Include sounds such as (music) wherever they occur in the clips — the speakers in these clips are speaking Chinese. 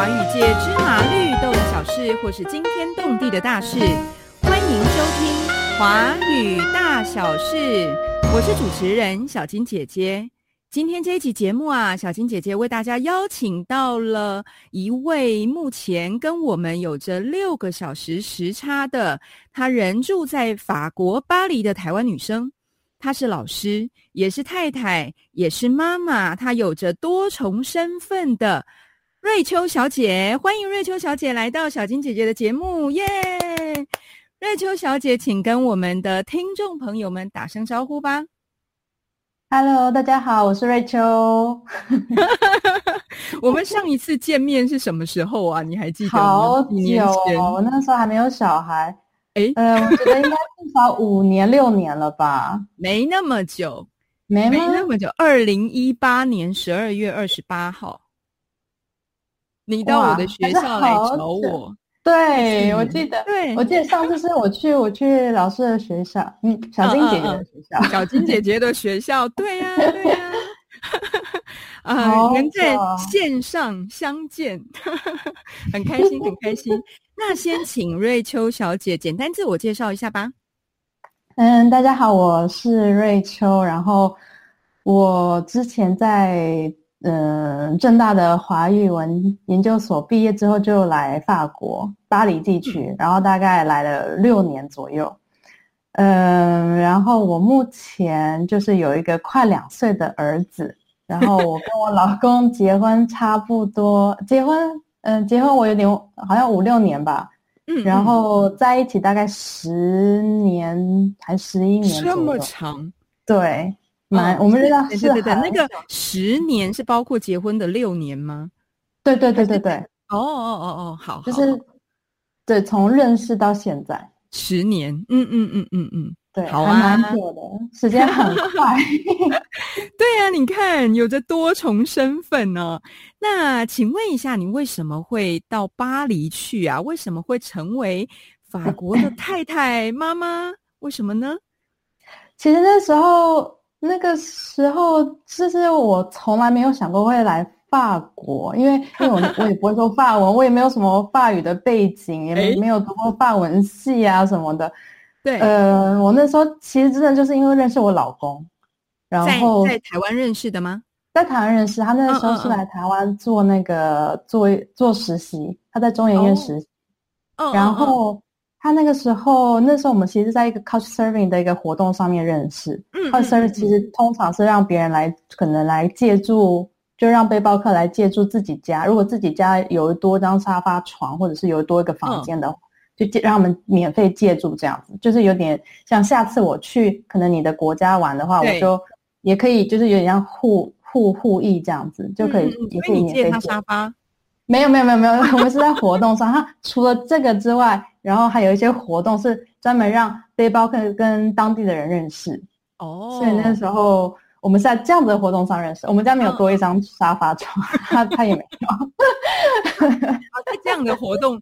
华语界芝麻绿豆的小事，或是惊天动地的大事，欢迎收听《华语大小事》。我是主持人小金姐姐。今天这一集节目啊，小金姐姐为大家邀请到了一位目前跟我们有着六个小时时差的，她人住在法国巴黎的台湾女生。她是老师，也是太太，也是妈妈，她有着多重身份的瑞秋小姐。欢迎瑞秋小姐来到小金姐姐的节目，耶！瑞秋小姐，请跟我们的听众朋友们打声招呼吧。Hello，大家好，我是瑞秋。(laughs) 我们上一次见面是什么时候啊？你还记得吗？好久我那时候还没有小孩。诶呃，我觉得应该至少五年六年了吧？没那么久，没没？那么久。二零一八年十二月二十八号，你到我的学校来找我。对，嗯我记得，对我记得上次是我去我去老师的学校，嗯，小金姐姐的学校。小金姐姐的 (laughs) 学校，对呀、对呀、啊，好能在线上相见，(laughs) 很开心，很开心。那先请瑞秋小姐简单自我介绍一下吧。嗯，大家好，我是瑞秋。然后我之前在嗯正大的华语文研究所毕业之后，就来法国巴黎地区，然后大概来了六年左右。嗯，然后我目前就是有一个快两岁的儿子，然后我跟我老公结婚差不多，结婚嗯结婚我有点好像五六年吧，嗯，然后在一起大概十年还十一嗯年这么，长，对，蛮、嗯我们认对识对对对，那个十年是包括结婚的六年吗？对对对对对，哦哦哦哦，好，好就是对从认识到现在，十年，嗯嗯嗯嗯嗯，对，好还蛮啊久的，时间很 (laughs) 快。对啊、你看有着多重身份呢、那请问一下，你为什么会到巴黎去啊？为什么会成为法国的 (laughs) 太太妈妈？为什么呢？其实那时候那个时候，其实我从来没有想过会来法国，因为因为我我也不会说法文，我也没有什么法语的背景，也没没有读过法文系啊什么的。对，呃，我那时候其实真的就是因为认识我老公，然后在台湾认识的吗？在台湾认识他，那个时候是来台湾做那个做做实习，他在中研院哦。实习，嗯，然后他那个时候那时候我们其实在一个 couch serving 的一个活动上面认识嗯，couch 嗯 serving 嗯其实通常是让别人来可能来借住，就让背包客来借住自己家，如果自己家有多张沙发床或者是有多一个房嗯。间的话。就借让我们免费借住这样子，就是有点像下次我去可能你的国家玩的话，我就也可以就是有点像互互互益这样子，就可以、嗯所以你借免费借他沙发，没有没有没有没有，我们是在活动上。它除了这个之外，然后还有一些活动是专门让背包客跟当地的人认识。哦，所以那时候我们是在这样子的活动上认识。我们家没有嗯多一张沙发床，他他也没有。啊 (laughs) 在这样的活动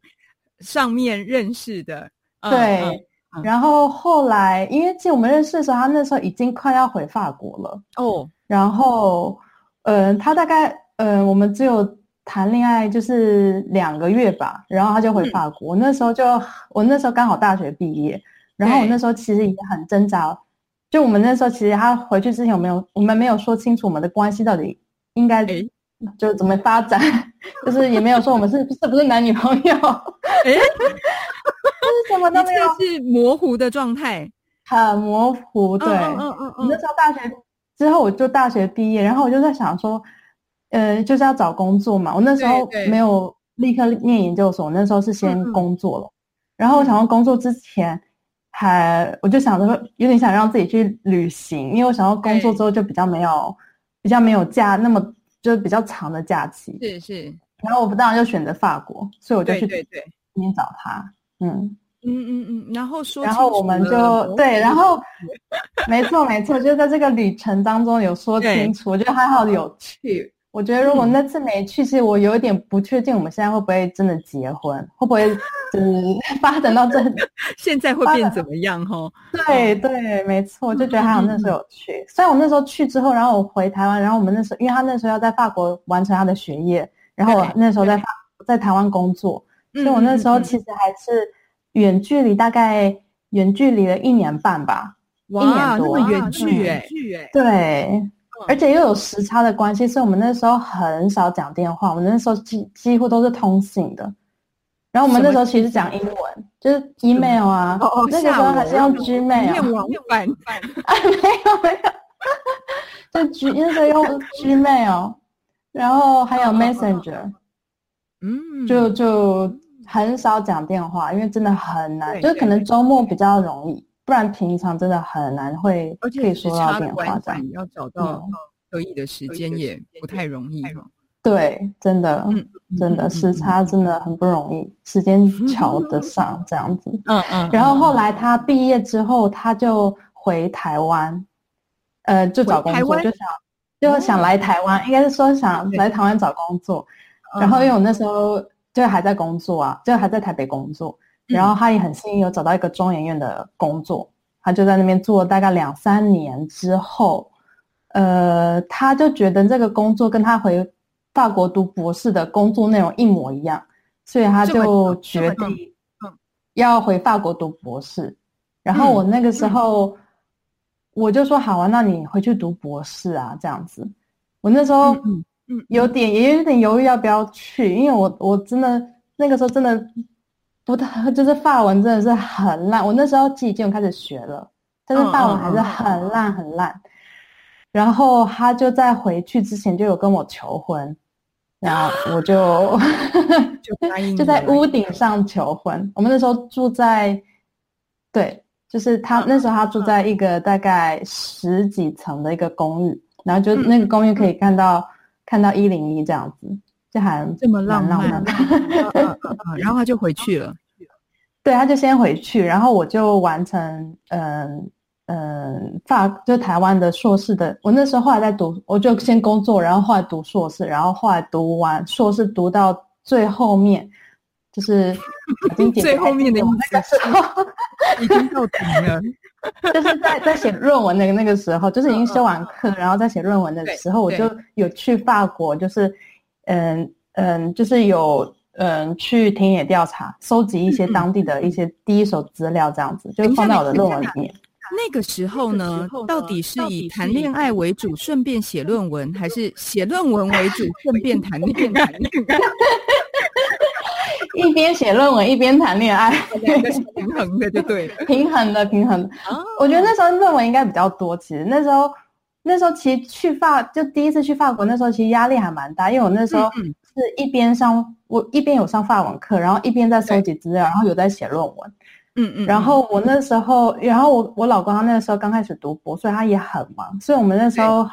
上面认识的，嗯对，嗯嗯然后后来因为其实我们认识的时候，他那时候已经快要回法国了。哦，然后，呃，他大概，呃，我们只有谈恋爱就是两个月吧，然后他就回嗯。法国。我那时候就，我那时候刚好大学毕业，然后我那时候其实也很挣扎。就我们那时候其实他回去之前，我没有，我们没有说清楚我们的关系到底应该诶？就怎么发展，(laughs) 就是也没有说我们是 (laughs) 是不是男女朋友，哎，(laughs) 就是什么一都没有，切是模糊的状态，很模糊。对，嗯嗯那嗯时候大学之后，我就大学毕业，然后我就在想说，呃，就是要找工作嘛。我那时候没有立刻念研究所，我那时候是先工作了。然后我想要工作之前，还我就想着说，有点想让自己去旅行，因为我想要工作之后就比较没有比较没有假那么就是比较长的假期。是是，然后我当然就选择法国，所以我就去对对对，那边找他。嗯，嗯嗯嗯，然后说然后我们就对，然后没错没错，就在这个旅程当中有说清楚，我觉得还好有趣。我觉得如果嗯那次没去，其实我有一点不确定，我们现在会不会真的结婚，会不会 (laughs) 就是 (laughs) 发展到这？(laughs) 现在会变怎么样哈？对对，没错，就觉得还好嗯嗯那时候有去。虽然我那时候去之后，然后我回台湾，然后我们那时候，因为他那时候要在法国完成他的学业，然后我那时候在法在台湾工作，所以我那时候其实还是远距离，大概远距离了一年半吧，一年多，远距哎，对，而且又有时差的关系，所以我们那时候很少讲电话，我们那时候几几乎都是通信的。然后我们那时候其实讲英文，就是 email 啊，那个时候还是用 Gmail，啊，(laughs) 没有没有，就 G 那时候用 Gmail，然后还有 Messenger，嗯，就就很少讲电话，因为真的很难，就可能周末比较容易，不然平常真的很难会可以说到电话这样，要找到可以的时间也不太容易。对，真的，真的时差真的很不容易，时间 (laughs) 瞧得上这样子。嗯嗯。然后后来他毕业之后，他就回台湾，呃，就找工作，就想就想来台湾，应该是说想来台湾找工作。然后因为我那时候就还在工作啊，就还在台北工作。然后他也很幸运有找到一个中研院的工作，他就在那边做了大概两三年之后，呃，他就觉得这个工作跟他回。法国读博士的工作内容一模一样，所以他就决定要回法国读博士。然后我那个时候我就说好啊，那你回去读博士啊，这样子。我那时候有点也有点犹豫要不要去，因为我我真的那个时候真的不太 (laughs) 就是法文真的是很烂。我那时候已经开始学了，但是法文还是很烂很烂。然后他就在回去之前就有跟我求婚。然后我就 (laughs) 就 (laughs) 就在屋顶上求婚。我们那时候住在，对，就是他那时候他住在一个大概十几层的一个公寓，然后就那个公寓可以看到看到一零一这样子，就还这么浪漫。然后他就回去了，(laughs) 对，他就先回去，然后我就完成嗯。嗯，法就台湾的硕士的，我那时候后来在读，我就先工作，然后后来读硕士，然后后来读完硕士读到最后面，就是已经 (laughs) 最后面的那个时候已经到顶了，(laughs) 就是在在写论文的那个时候，就是已经修完课，然后在写论文的时候，我就有去法国，就是嗯嗯，就是有嗯去田野调查，收集一些当地的一些第一手资料，这样子就放在我的论文里面。那个时候呢，到底是以谈恋爱为主，顺便写论文，还是写论文为主，(laughs) 顺便谈恋爱？(laughs) 一边写论文一边谈恋爱，两个是平衡的，就对，(laughs) 平衡的，平衡。我觉得那时候论文应该比较多。其实那时候，那时候其实去法就第一次去法国，那时候其实压力还蛮大，因为我那时候是一边上，我一边有上法文课，然后一边在收集资料，然后有在写论文。嗯嗯，然后我那时候，然后我我老公他那个时候刚开始读博，所以他也很忙，所以我们那时候，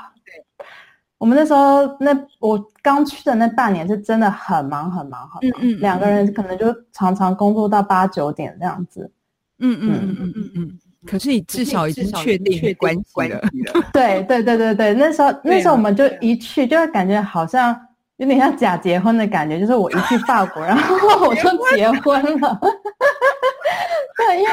我们那时候那我刚去的那半年是真的很忙很忙很忙，嗯嗯，两个人可能就常常工作到八九点这样子，嗯嗯嗯。嗯嗯嗯，可是你至少已经确定关系了，(laughs) 对对对对对，那时候那时候我们就一去就会感觉好像有点像假结婚的感觉，就是我一去法国，然后我就结婚了。(laughs) 对，因为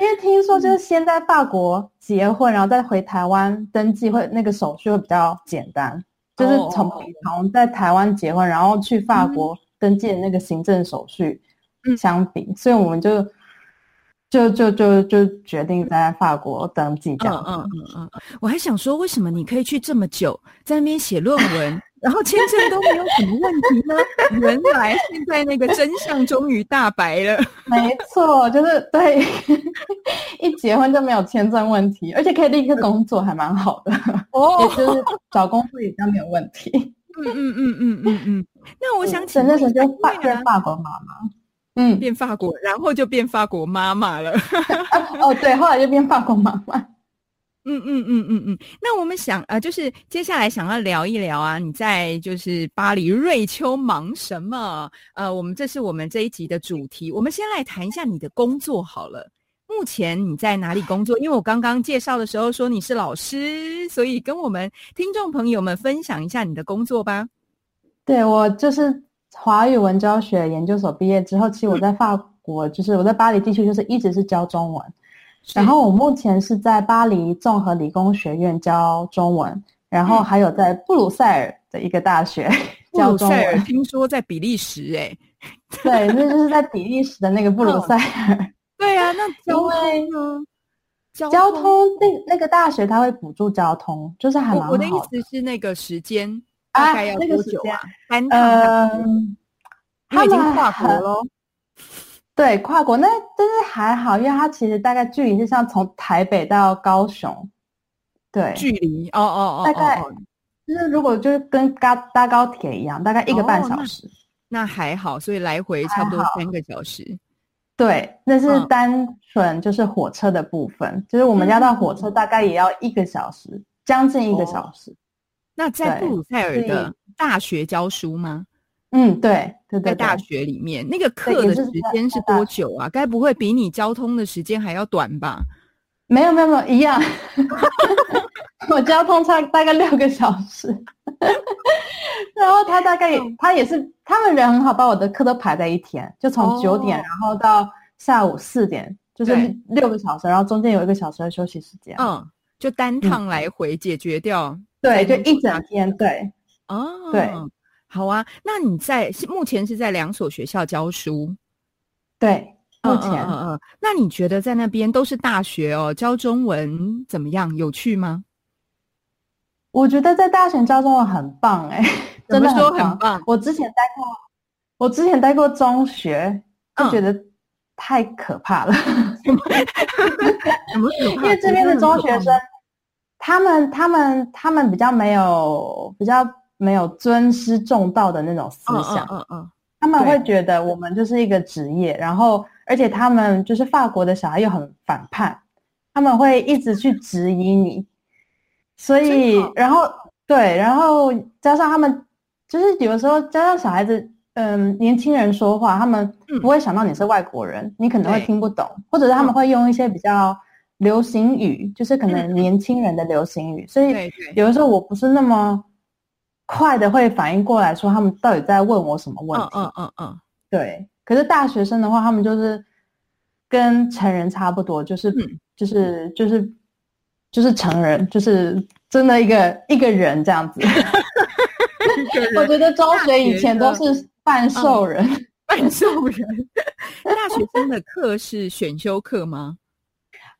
因为听说就是先在法国结婚，然后再回台湾登记，会那个手续会比较简单，就是从从在台湾结婚，然后去法国登记的那个行政手续相比，所以我们就就就就就决定在法国登记这样。嗯嗯嗯嗯，我还想说，为什么你可以去这么久，在那边写论文？然后签证都没有什么问题呢？原来现在那个真相终于大白了。没错，就是对，(laughs) 一结婚就没有签证问题，而且可以立刻工作，还蛮好的。哦，也就是找工作也比较没有问题。嗯嗯嗯嗯嗯嗯。那我想起那时候就变变法国妈妈，嗯，变法国，然后就变法国妈妈了。(laughs) 哦，对，后来就变法国妈妈。嗯嗯嗯嗯嗯，那我们想呃，就是接下来想要聊一聊啊，你在就是巴黎瑞秋忙什么？呃，我们这是我们这一集的主题。我们先来谈一下你的工作好了。目前你在哪里工作？因为我刚刚介绍的时候说你是老师，所以跟我们听众朋友们分享一下你的工作吧。对我就是华语文教学研究所毕业之后，其实我在法国，就是我在巴黎地区，就是一直是教中文。然后我目前是在巴黎综合理工学院教中文，然后还有在布鲁塞尔的一个大学 (laughs) 教中文。听说在比利时，哎，对，那就是在比利时的那个布鲁塞尔。对啊，那交通呢？交通那那个大学他会补助交通，就是还蛮好。我的意思是那个时间大概要多久啊？单趟，他已经跨国了。对，跨国那但是还好，因为它其实大概距离是像从台北到高雄，对，距离哦哦哦，大概就是如果就是跟搭搭高铁一样，大概一个半小时。那还好，所以来回差不多三个小时。对，那是单纯就是火车的部分，就是我们家到火车大概也要一个小时，将近一个小时。那在布鲁塞尔的大学教书吗？嗯，对，在大学里面，那个课的时间是多久啊？该不会比你交通的时间还要短吧？没有，没有，没有，一样。(laughs) 我交通差大概六个小时，(laughs) 然后他大概他也是，他们人很好，把我的课都排在一天，就从九点然后到下午四点，就是六个小时，然后中间有一个小时的休息时间。嗯，就单趟来回解决掉。对，就一整天。对，哦，对。好啊，那你在目前是在两所学校教书，对，目前，嗯嗯，那你觉得在那边都是大学哦，教中文怎么样？有趣吗？我觉得在大学教中文很棒，(laughs) 哎，真的很棒。我之前待过，我之前待过中学，就觉得太可怕了。(laughs) (laughs) 因为这边的中学生，他们他们他们比较没有比较。没有尊师重道的那种思想，嗯嗯，他们会觉得我们就是一个职业，然后而且他们就是法国的小孩又很反叛，他们会一直去质疑你，所以然后对，然后加上他们就是有的时候加上小孩子，嗯，年轻人说话，他们不会想到你是外国人，你可能会听不懂，或者是他们会用一些比较流行语，就是可能年轻人的流行语，所以有的时候我不是那么。快的会反应过来说他们到底在问我什么问题？嗯嗯嗯，对。可是大学生的话，他们就是跟成人差不多，就是就是就是就是成人，就是真的一个一个人这样子。我觉得中学以前都是半兽人，(laughs) 半兽人。大学生的课是选修课吗？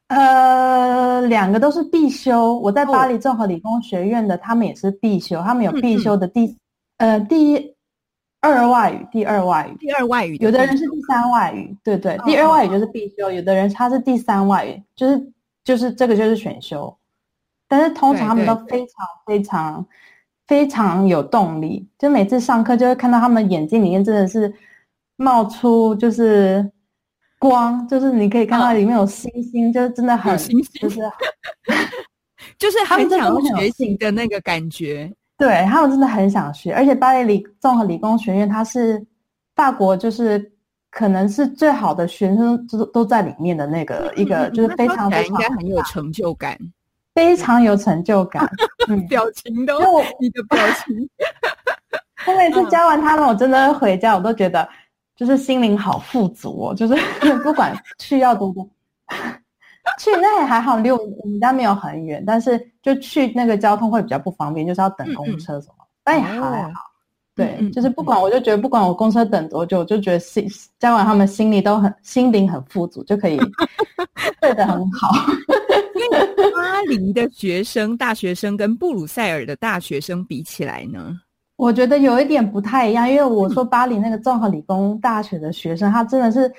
呃，两个都是必修。我在巴黎综合理工学院的，他们也是必修。他们有必修的第呃第二外语，第二外语，第二外语。有的人是第三外语，对对，第二外语就是必修。有的人他是第三外语，就是就是这个就是选修。但是通常他们都非常非常非常有动力，就每次上课就会看到他们眼睛里面真的是冒出就是。光就是你可以看到里面有星星，就是真的很，就是 (laughs) 就是很想学习的那个感觉。对他们真的很想学，而且巴黎理综合理工学院，它是法国就是可能是最好的学生都都在里面的那个一个，就是非常非常应该很有成就感，非常有成就感。(laughs) 表情都，你的表情，我每次教完他们，我真的回家我都觉得。就是心灵好富足哦，就是 (laughs) 不管去要多多，去那也还好，离我们家没有很远，但是就去那个交通会比较不方便，就是要等公车什么，但也还好。对，就是不管，我就觉得不管我公车等多久，我就觉得心教完他们心里都很心灵很富足，就可以 (laughs) 对的很好。因为巴黎的学生、大学生跟布鲁塞尔的大学生比起来呢？我觉得有一点不太一样，因为我说巴黎那个综合理工大学的学生，他真的是，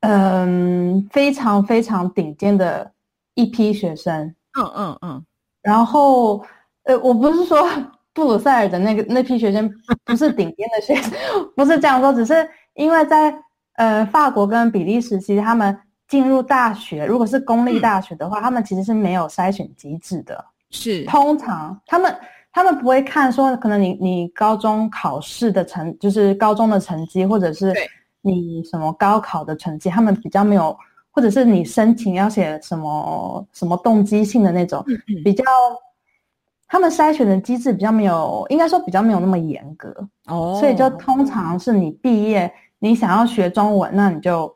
嗯，非常非常顶尖的一批学生。嗯嗯嗯。然后，呃，我不是说 (laughs) 布鲁塞尔的那个那批学生不是顶尖的学生，(laughs) 不是这样说，只是因为在呃法国跟比利时，其实他们进入大学，如果是公立大学的话，他们其实是没有筛选机制的。是。通常他们。他们不会看说，可能你你高中考试的成，就是高中的成绩，或者是你什么高考的成绩，他们比较没有，或者是你申请要写什么什么动机性的那种，比较，他们筛选的机制比较没有，应该说比较没有那么严格。哦，所以就通常是你毕业，你想要学中文，那你就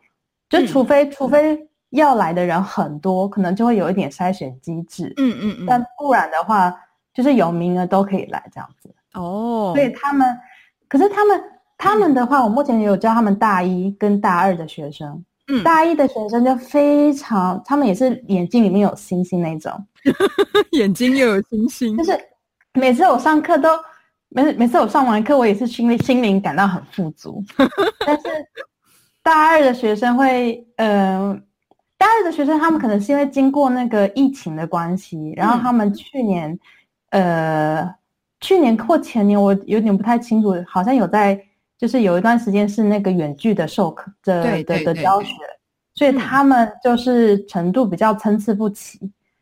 就除非除非要来的人很多，可能就会有一点筛选机制，嗯嗯嗯，但不然的话。就是有名额都可以来这样子。哦，所以他们可是他们他们的话，我目前也有教他们大一跟大二的学生。嗯，大一的学生就非常，他们也是眼睛里面有星星那种，(laughs) 眼睛又有星星，就是每次我上课都每每次我上完课，我也是心里心灵感到很富足。(laughs) 但是大二的学生会，呃，大二的学生他们可能是因为经过那个疫情的关系，然后他们去年，呃，去年或前年我有点不太清楚，好像有在。就是有一段时间是那个远距的授课的的的教学，所以他们就是程度比较参差不齐，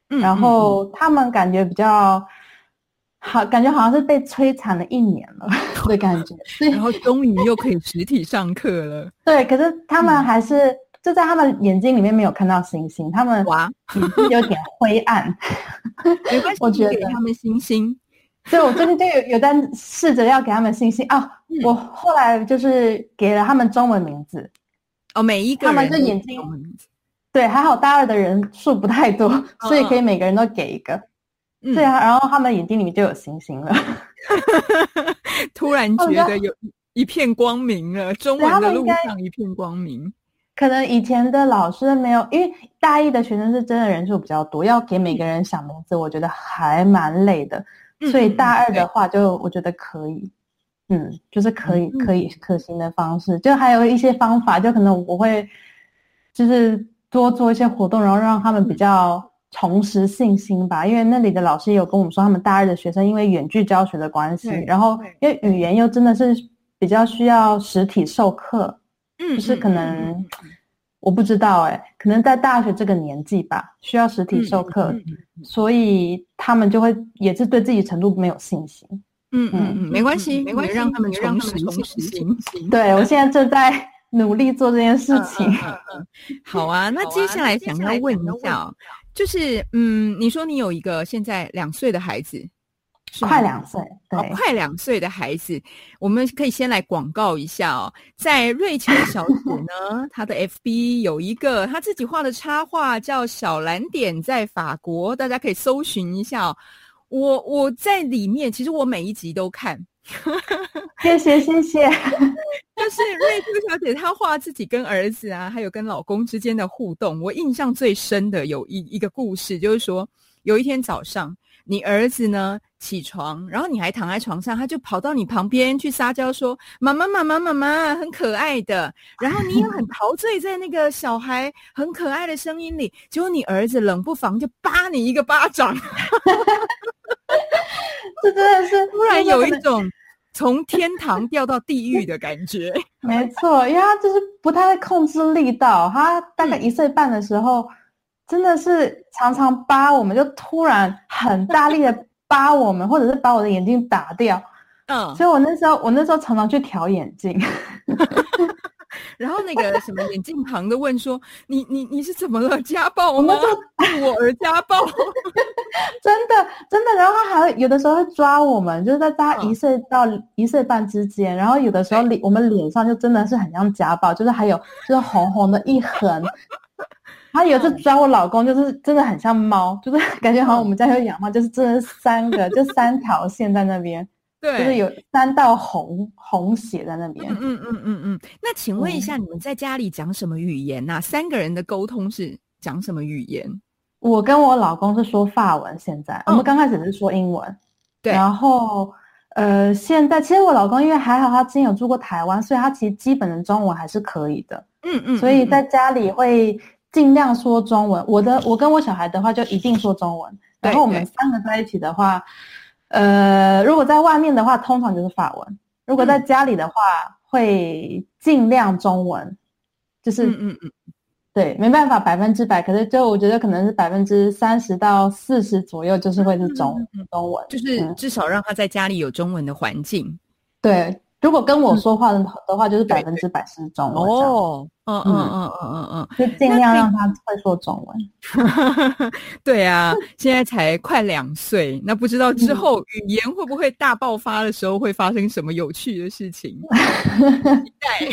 然后他们感觉比较好，感觉好像是被摧残了一年了的感觉，然后终于又可以实体上课了。对，可是他们还是就在他们眼睛里面没有看到星星，他们哇，有点灰暗。(laughs) 没关系，我觉得他们星星。所以，我最近就有有在试着要给他们星星啊。(laughs) 我后来就是给了他们中文名字哦，每一个他们就眼睛对，还好大二的人数不太多，所以可以每个人都给一个。对啊，然后他们眼睛里面就有星星了。(laughs) 突然觉得有一片光明了，中文的路上一片光明。可能以前的老师没有，因为大一的学生是真的人数比较多，要给每个人想名字，我觉得还蛮累的。所以大二的话，就我觉得可以，嗯，就是可以可以可行的方式。就还有一些方法，就可能我会就是多做一些活动，然后让他们比较重拾信心吧。因为那里的老师也有跟我们说，他们大二的学生因为远距教学的关系，然后因为语言又真的是比较需要实体授课，嗯，就是可能。我不知道哎，可能在大学这个年纪吧，需要实体授课，所以他们就会也是对自己程度没有信心。嗯嗯嗯，没关系，没关系，让他们重拾重拾信心。对我现在正在 (laughs) 努力做这件事情。好啊，那接下来想要问一下，就是嗯，你说你有一个现在两岁的孩子。快两岁，对，快两岁的孩子，我们可以先来广告一下哦。在瑞秋小姐呢，她的 FB 有一个她自己画的插画，叫小蓝点在法国，大家可以搜寻一下哦。我我在里面，其实我每一集都看。(laughs) 谢谢谢谢。(laughs) 就是瑞秋小姐她画自己跟儿子啊，还有跟老公之间的互动，我印象最深的有一一个故事，就是说有一天早上。你儿子呢？起床，然后你还躺在床上，他就跑到你旁边去撒娇，说：“妈妈，妈妈，妈妈，很可爱的。”然后你也很 (laughs) 陶醉在那个小孩很可爱的声音里。结果你儿子冷不防就扒你一个巴掌，(laughs) 这真的是 (laughs) 突然有一种从天堂掉到地狱的感觉。没错，因为他就是不太会控制力道。他大概一岁半的时候。真的是常常扒我们，就突然很大力的扒我们，或者是把我的眼镜打掉。嗯，所以我那时候，我那时候常常去调眼镜。(laughs) 然后那个什么眼镜旁的问说：“你你你是怎么了？家暴吗？我而家暴？真的真的。然后他还有的时候会抓我们，就是在他一岁到一岁半之间。然后有的时候脸我们脸上就真的是很像家暴，就是还有就是红红的一痕。”他有次抓我老公，就是真的很像猫，就是感觉好像我们家有养猫，就是真的三个，就三 (laughs) 条线在那边，对，就是有三道红红血在那边。嗯嗯嗯嗯嗯。那请问一下，你们在家里讲什么语言呐？三个人的沟通是讲什么语言？我跟我老公是说法文，现在我们刚开始是说英文，对。然后呃，现在其实我老公因为还好他之前有住过台湾，所以他其实基本的中文还是可以的。嗯嗯。所以在家里会。尽量说中文，我的我跟我小孩的话就一定说中文。然后我们三个在一起的话，呃，如果在外面的话，通常就是法文；如果在家里的话，会尽量中文。就是嗯嗯嗯，对，没办法百分之百，可是就我觉得可能是百分之三十到四十左右，就是会是中中文，就是至少让他在家里有中文的环境。对。如果跟我说话的的话，就是百分之百是中文。哦，嗯嗯嗯嗯嗯嗯，就尽量让他会说中文。(laughs) 对啊，现在才快两岁，那不知道之后语言会不会大爆发的时候会发生什么有趣的事情？期待。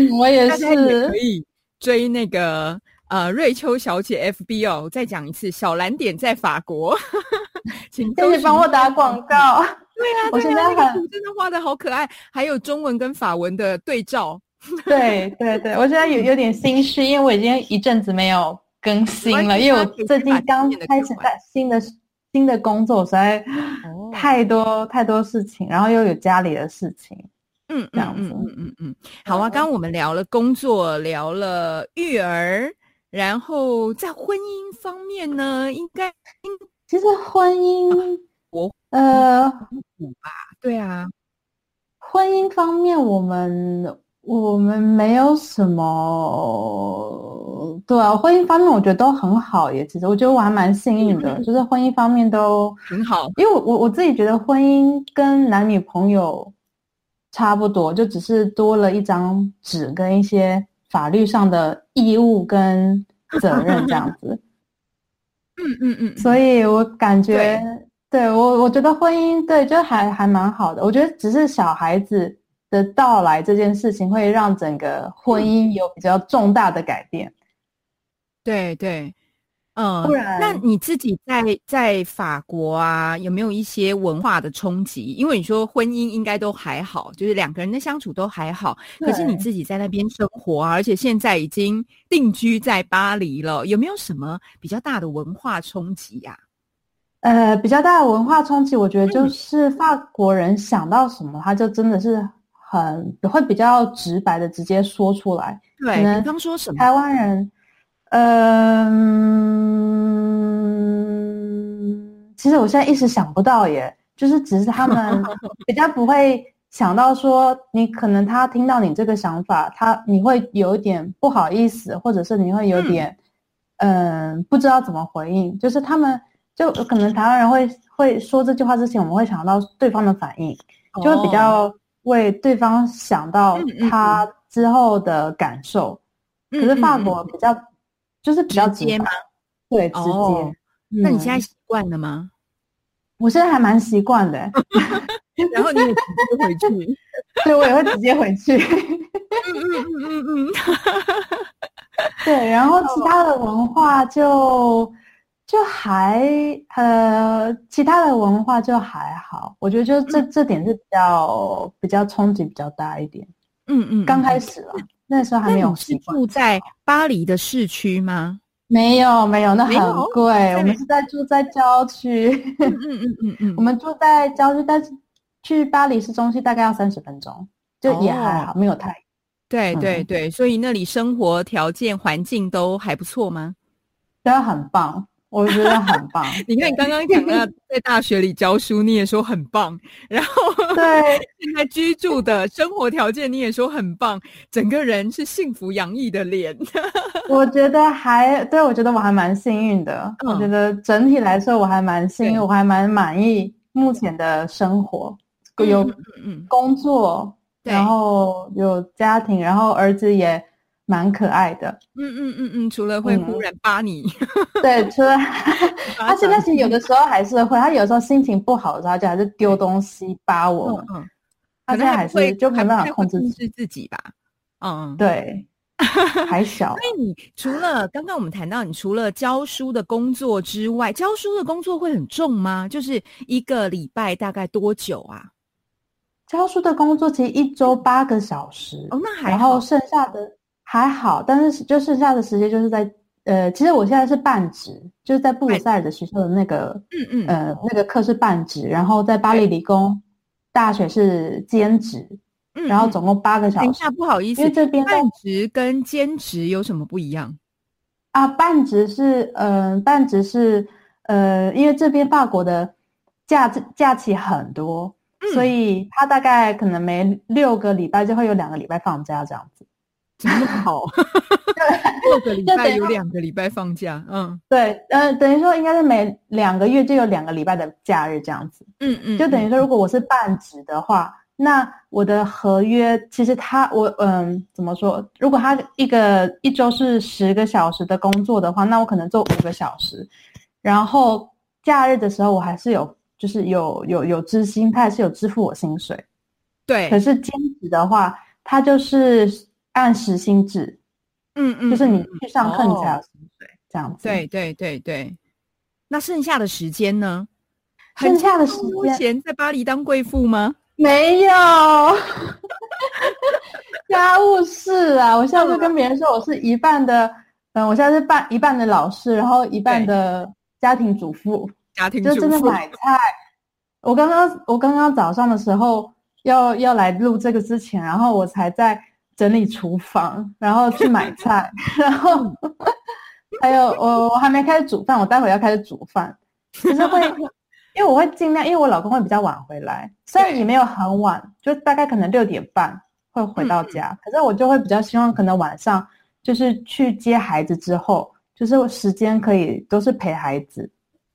(laughs) 我也 (laughs) 是可以追那个呃瑞秋小姐 FB 哦，再讲一次，小蓝点在法国，请可以帮我打广告。对啊，我现在那个很图真的画的好可爱，还有中文跟法文的对照。(laughs) 对对对，我现在有有点心虚，因为我已经一阵子没有更新了，因为我最近刚开始在新的新的工作，实在哦太多太多事情，然后又有家里的事情。嗯这样子嗯嗯嗯嗯嗯，好啊。刚刚我们聊了工作，聊了育儿，然后在婚姻方面呢，应该其实婚姻，我呃，对啊，婚姻方面，我们我们没有什么，对啊，婚姻方面我觉得都很好耶。其实我觉得我还蛮幸运的，嗯就是婚姻方面都，(laughs) 很好。因为我我我自己觉得婚姻跟男女朋友差不多，就只是多了一张纸跟一些法律上的义务跟责任这样子。(laughs) 嗯嗯嗯，所以我感觉，对我我觉得婚姻对就还还蛮好的。我觉得只是小孩子的到来这件事情会让整个婚姻有比较重大的改变。对对，嗯，不然那你自己在在法国啊，有没有一些文化的冲击？因为你说婚姻应该都还好，就是两个人的相处都还好，可是你自己在那边生活啊，而且现在已经定居在巴黎了，有没有什么比较大的文化冲击呀、呃，比较大的文化冲击，我觉得嗯就是法国人想到什么，他就真的是很会比较直白的直接说出来。对，可能比方说什么？台湾人，嗯，其实我现在一时想不到耶，就是只是他们 (laughs) 比较不会想到说，你可能他听到你这个想法，他你会有一点不好意思，或者是你会有点，嗯、不知道怎么回应，就是他们就可能台湾人会会说这句话之前，我们会想到对方的反应，就会比哦较为对方想到他之后的感受。可是法国比较，就是比较直接吗？对，直接。哦那你现在嗯习惯了吗？我现在还蛮习惯的，(laughs) 然后你也直接回去？对我也会直接回去。嗯嗯嗯嗯嗯，对，然后其他的文化就就还呃，其他的文化就还好，我觉得就这这点是比较比较冲击比较大一点。嗯嗯，刚开始。始啊，那时候还没有习惯。住在巴黎的市区吗？没有没有，那很贵。我们是在住在郊区。嗯嗯嗯嗯嗯，我们住在郊区，但是去巴黎市中心大概要三十分钟，就也还好，没有太。对对嗯对，所以那里生活条件环境都还不错吗？真的很棒，我觉得很棒。(laughs) 你看你刚刚讲到在大学里教书，你也说很棒，然后对 (laughs) 现在居住的生活条件你也说很棒，整个人是幸福洋溢的脸。(laughs) 我觉得还对，我觉得我还蛮幸运的。嗯我觉得整体来说我还蛮幸运，我还蛮满意目前的生活，有嗯嗯嗯，工作，对然后有家庭，然后儿子也蛮可爱的。嗯嗯嗯嗯，除了会嗯忽然扒你，(laughs) 对，除了巴 (laughs) 他现在掌其实有的时候还是会，他有时候心情不好的时候，他就还是丢东西扒我们。嗯嗯，他现在还是就没办法还不太会控制自己。控制自己吧？嗯，对，还小 (laughs) 所。以你除了刚刚我们谈到，你除了教书的工作之外，教书的工作会很重吗？就是一个礼拜大概多久啊？教书的工作其实一周八个小时，哦，那还好然后。剩下的还好，但是就剩下的时间就是在呃，其实我现在是半职，就是在布鲁塞尔的学校的那个嗯嗯，呃那个课是半职，然后在巴黎理工大学是兼职，嗯嗯然后总共八个小时。等一下，不好意思因为，这边半职跟兼职有什么不一样？啊，半职是呃，半职是呃，因为这边法国的假假期很多，嗯所以他大概可能每六个礼拜就会有两个礼拜放假这样子。怎么那么好？(laughs) (laughs) 六个礼拜有两个礼拜放假，嗯对，呃，等于说应该是每两个月就有两个礼拜的假日这样子。嗯嗯，就等于说，如果我是半职的话，那我的合约其实他我嗯怎么说？如果他一个一周是十个小时的工作的话，那我可能做五个小时，然后假日的时候我还是有就是有有有支薪，他还是有支付我薪水。对，可是兼职的话，他就是按时薪制，嗯嗯，就是你嗯去上课你才哦有薪水这样子。对对对对。那剩下的时间呢？剩下的时间在巴黎当贵妇吗？没有，(laughs) 家务事啊！我现在就跟别人说，我是一半的，嗯，我现在是半一半的老师，然后一半的家庭主妇。家庭就真的买菜。我刚刚我刚刚早上的时候要要来录这个之前，然后我才在整理厨房，然后去买菜，然后还有我我还没开始煮饭，我待会要开始煮饭，就是会。因为我会尽量，因为我老公会比较晚回来，虽然也没有很晚，就大概可能六点半会回到家，可是我就会比较希望可能晚上就是去接孩子之后，就是时间可以都是陪孩子，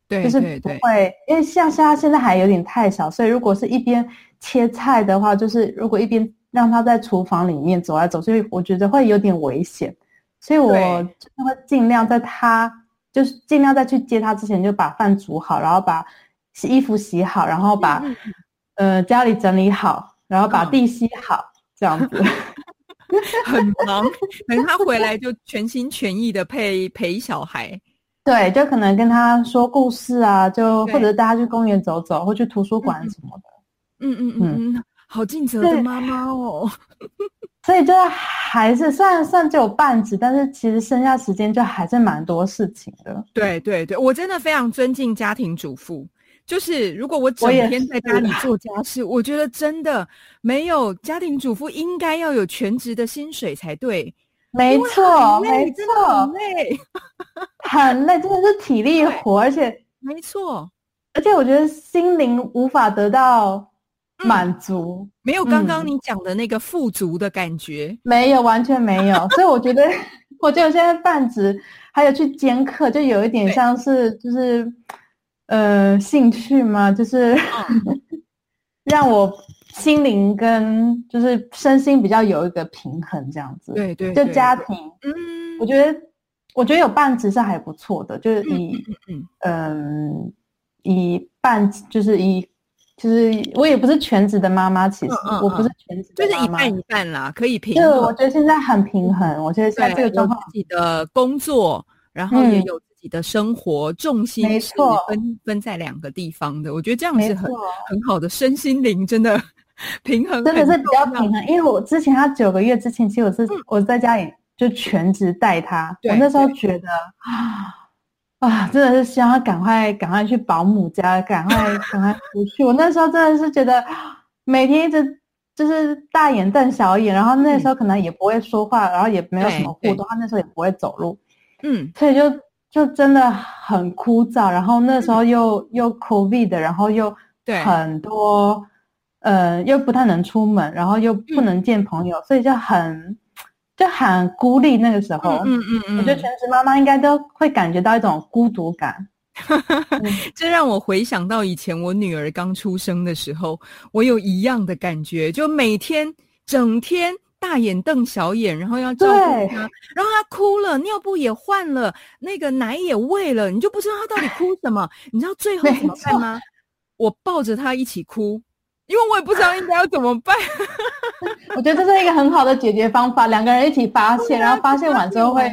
对，就是不会，因为像像他现在还有点太小，所以如果是一边切菜的话，就是如果一边让他在厨房里面走来走去，我觉得会有点危险，所以我就会尽量在他就是尽量在去接他之前就把饭煮好，然后把。洗衣服洗好，然后把呃家里整理好，然后把地吸好，这样子。(laughs) 很忙。等他回来就全心全意的陪陪小孩，对，就可能跟他说故事啊，就或者带他去公园走走，或去图书馆什么的。嗯嗯嗯。嗯，好尽责的妈妈哦。(laughs) 所以就还是虽然算只有半职，但是其实剩下时间就还是蛮多事情的。对对对，我真的非常尊敬家庭主妇。就是如果我整天在家里做家事，我觉得真的没有家庭主妇应该要有全职的薪水才对。没错，没错，很累，很累，真的是体力活，而且没错，而且我觉得心灵无法得到满足，没有刚刚你讲的那个富足的感觉，没有，完全没有。(laughs) 所以我觉得，(laughs) 我觉得现在半职还有去兼课，就有一点像是就是。呃，兴趣嘛？就是 (laughs) 让我心灵跟就是身心比较有一个平衡，这样子。对对，就家庭，嗯，我觉得我觉得有半职是还不错的，就是以嗯以半就是以就是我也不是全职的妈妈，其实我不是全职，就是一半一半啦，可以平衡。我觉得现在很平衡，我觉得现在这个状况，自己的工作，然后也有自。己的生活重心是分分在两个地方的，我觉得这样是很很好的身心灵真的平衡，真的是比较平衡。因为我之前他九个月之前，其实我是我在家里就全职带他，我那时候觉得啊啊，真的是希望他赶快赶快去保姆家，赶快赶快出去。我那时候真的是觉得每天一直就是大眼瞪小眼，然后那时候可能也不会说话，然后也没有什么互动，他那时候也不会走路，嗯，所以就。就真的很枯燥，然后那时候又又 COVID 的，然后又很多，呃，又不太能出门，然后又不能见朋友，所以就很就很孤立。那个时候，嗯嗯嗯，我觉得全职妈妈应该都会感觉到一种孤独感。(laughs) 这让我回想到以前我女儿刚出生的时候，我有一样的感觉，就每天整天。大眼瞪小眼，然后要照顾她，然后她哭了，尿布也换了，那个奶也喂了，你就不知道她到底哭什么。你知道最后怎么办吗？我抱着她一起哭，因为我也不知道应该要怎么办。(laughs) 我觉得这是一个很好的解决方法，两个人一起发现，然后发现完之后会，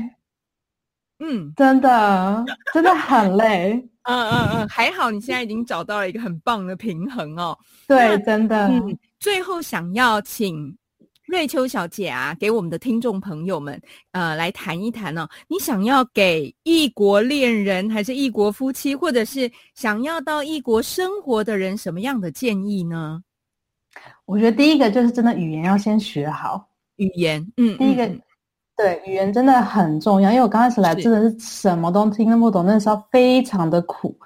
嗯，真的真的很累。(laughs) 嗯嗯嗯，还好你现在已经找到了一个很棒的平衡哦。对，真的。嗯，最后想要请。瑞秋小姐啊，给我们的听众朋友们，呃，来谈一谈呢。你想要给异国恋人，还是异国夫妻，或者是想要到异国生活的人，什么样的建议呢？我觉得第一个就是真的语言要先学好语言。嗯，第一个对语言真的很重要，因为我刚开始来真的是什么都听不懂，那时候非常的苦。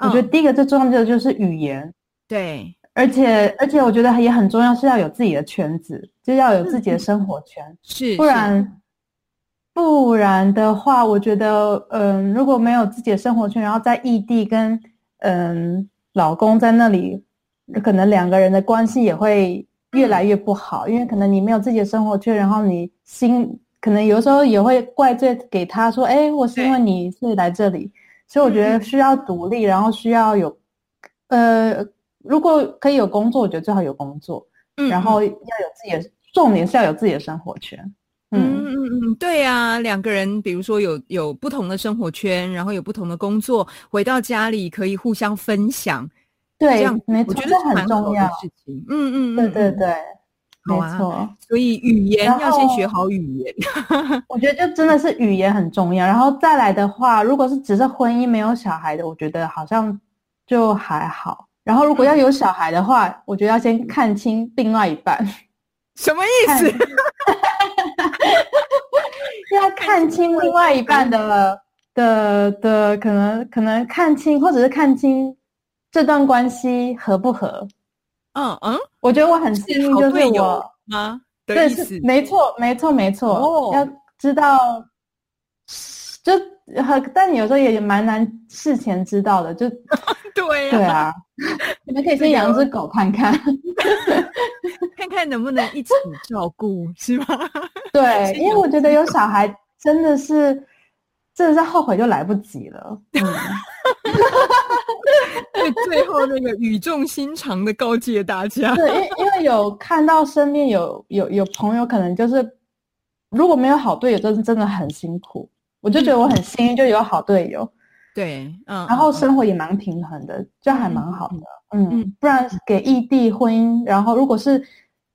我觉得第一个最重要的就是语言。对。而且而且，我觉得也很重要，是要有自己的圈子，就要有自己的生活圈，是不然不然的话，我觉得，嗯，如果没有自己的生活圈，然后在异地跟嗯老公在那里，可能两个人的关系也会越来越不好，因为可能你没有自己的生活圈，然后你心可能有时候也会怪罪给他说，哎，我是因为你所以来这里，所以我觉得需要独立，然后需要有，呃。如果可以有工作，我觉得最好有工作，嗯，然后要有自己的，重点是要有自己的生活圈，嗯嗯嗯，对呀，两个人比如说有有不同的生活圈，然后有不同的工作，回到家里可以互相分享，对，这样我觉得是很重要。事情。嗯嗯嗯，对对嗯。对，没好啊错。所以语言要先学好语言。我觉得就真的是语言很重要，然后再来的话，如果是只是婚姻没有小孩的，我觉得好像就还好。然后如果要有小孩的话，我觉得要先看清另外一半，(laughs) 什么意思？(laughs) 要看清另外一半的的的可能可能看清，或者是看清这段关系合不合。嗯嗯，我觉得我很幸运，就是我吗？的对，没错，没错，没错。哦要知道，就很，但有时候也蛮难事前知道的。就对 (laughs) 对呀、啊，(laughs) 你们可以先养只狗看看。(laughs) 看看能不能一起照顾，是吗？对，因为我觉得有小孩真的是，真的是后悔就来不及了。嗯，对，最后那个语重心长的告诫大家。对，因为因为有看到身边有有有朋友，可能就是如果没有好队友，真的真的很辛苦。我就觉得我很幸运，就有好队友。对，嗯，然后嗯生活也蛮平衡的，就还蛮好的。嗯嗯，不然给异地婚姻，然后如果是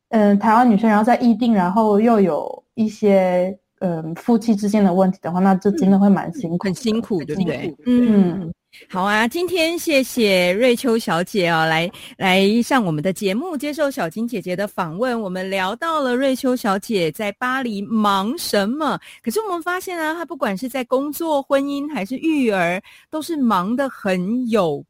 嗯、呃台湾女生，然后在异地，然后又有一些嗯、呃夫妻之间的问题的话，那就真的会蛮辛苦的，很辛苦，对不对辛苦？嗯嗯，好啊，今天谢谢瑞秋小姐哦，来来上我们的节目，接受小金姐姐的访问。我们聊到了瑞秋小姐在巴黎忙什么，可是我们发现啊，她不管是在工作、婚姻还是育儿，都是忙得很有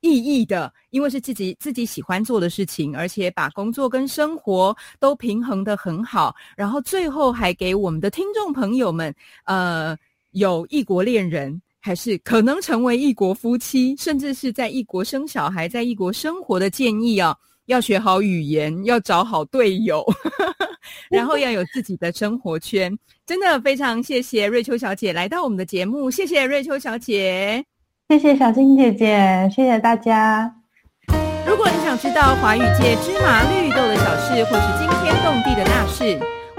意义的，因为是自己自己喜欢做的事情，而且把工作跟生活都平衡得很好，然后最后还给我们的听众朋友们，呃，有异国恋人。还是可能成为异国夫妻，甚至是在异国生小孩、在异国生活的建议啊，要学好语言，要找好队友，(laughs) 然后要有自己的生活圈。真的非常谢谢瑞秋小姐来到我们的节目，谢谢瑞秋小姐。谢谢小金姐姐，谢谢大家。如果你想知道华语界芝麻绿豆的小事，或是惊天动地的大事，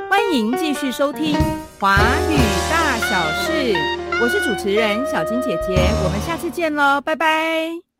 欢迎继续收听《华语大小事》。我是主持人小金姐姐，我们下次见喽，拜拜。